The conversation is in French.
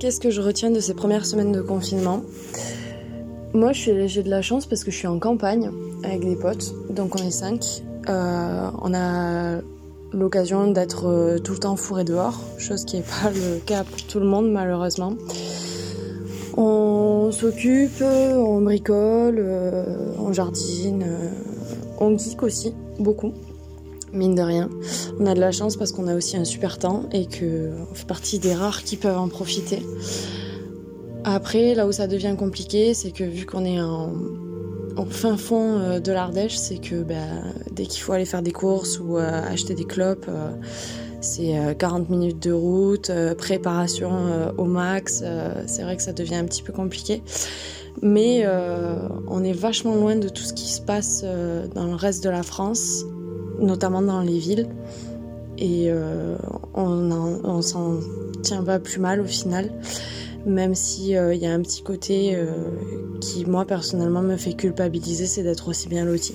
qu'est-ce que je retiens de ces premières semaines de confinement? Moi, j'ai de la chance parce que je suis en campagne avec des potes, donc on est cinq. Euh, on a l'occasion d'être euh, tout le temps fourré dehors, chose qui n'est pas le cas pour tout le monde malheureusement. On s'occupe, on bricole, euh, on jardine, on geek aussi, beaucoup mine de rien. On a de la chance parce qu'on a aussi un super temps et qu'on fait partie des rares qui peuvent en profiter. Après, là où ça devient compliqué, c'est que vu qu'on est en, fin fond euh, de l'Ardèche, c'est que bah, dès qu'il faut aller faire des courses ou euh, acheter des clopes, euh, c'est 40 minutes de route, préparation au max. c'est vrai que ça devient un petit peu compliqué. Mais on est vachement loin de tout ce qui se passe dans le reste de la France notamment dans les villes. Et euh, on, on s'en tient pas plus mal au final, même si euh, il y a un petit côté euh, qui moi personnellement me fait culpabiliser, c'est d'être aussi bien loti.